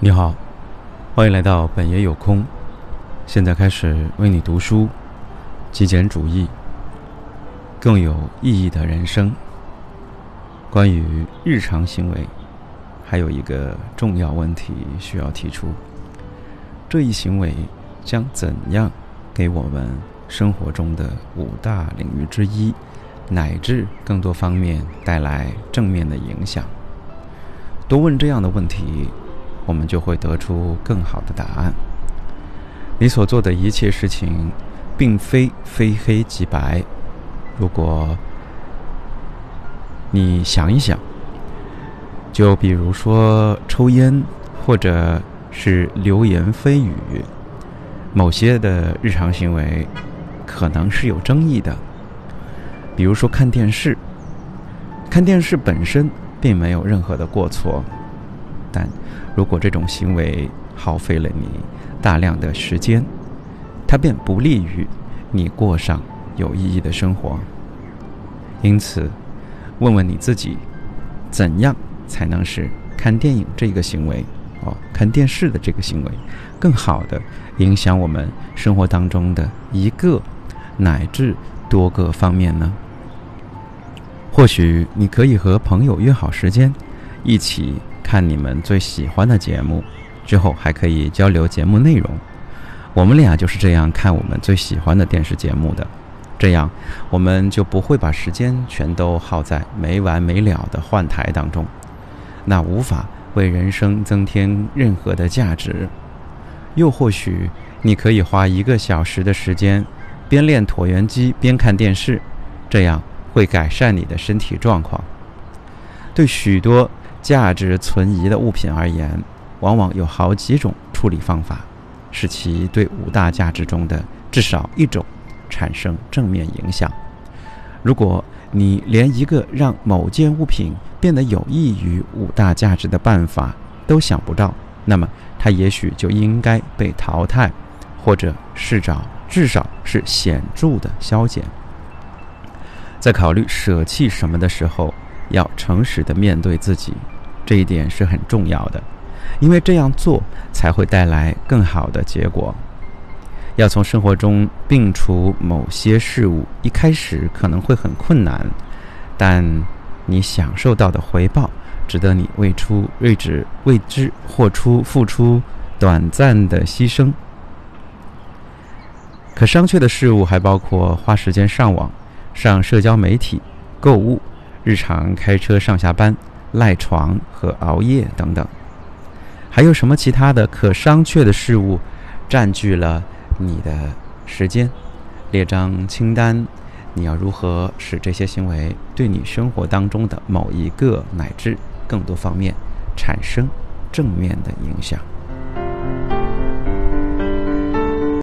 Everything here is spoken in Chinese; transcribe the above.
你好，欢迎来到本爷有空。现在开始为你读书，极简主义，更有意义的人生。关于日常行为，还有一个重要问题需要提出：这一行为将怎样给我们生活中的五大领域之一，乃至更多方面带来正面的影响？多问这样的问题。我们就会得出更好的答案。你所做的一切事情，并非非黑即白。如果你想一想，就比如说抽烟，或者是流言蜚语，某些的日常行为可能是有争议的。比如说看电视，看电视本身并没有任何的过错。但如果这种行为耗费了你大量的时间，它便不利于你过上有意义的生活。因此，问问你自己，怎样才能使看电影这个行为，哦，看电视的这个行为，更好的影响我们生活当中的一个乃至多个方面呢？或许你可以和朋友约好时间，一起。看你们最喜欢的节目，之后还可以交流节目内容。我们俩就是这样看我们最喜欢的电视节目的，这样我们就不会把时间全都耗在没完没了的换台当中，那无法为人生增添任何的价值。又或许你可以花一个小时的时间，边练椭圆机边看电视，这样会改善你的身体状况。对许多。价值存疑的物品而言，往往有好几种处理方法，使其对五大价值中的至少一种产生正面影响。如果你连一个让某件物品变得有益于五大价值的办法都想不到，那么它也许就应该被淘汰，或者试找至少是显著的消减。在考虑舍弃什么的时候。要诚实的面对自己，这一点是很重要的，因为这样做才会带来更好的结果。要从生活中摒除某些事物，一开始可能会很困难，但你享受到的回报，值得你为出为之为之或出付出短暂的牺牲。可商榷的事物还包括花时间上网、上社交媒体、购物。日常开车上下班、赖床和熬夜等等，还有什么其他的可商榷的事物占据了你的时间？列张清单，你要如何使这些行为对你生活当中的某一个乃至更多方面产生正面的影响？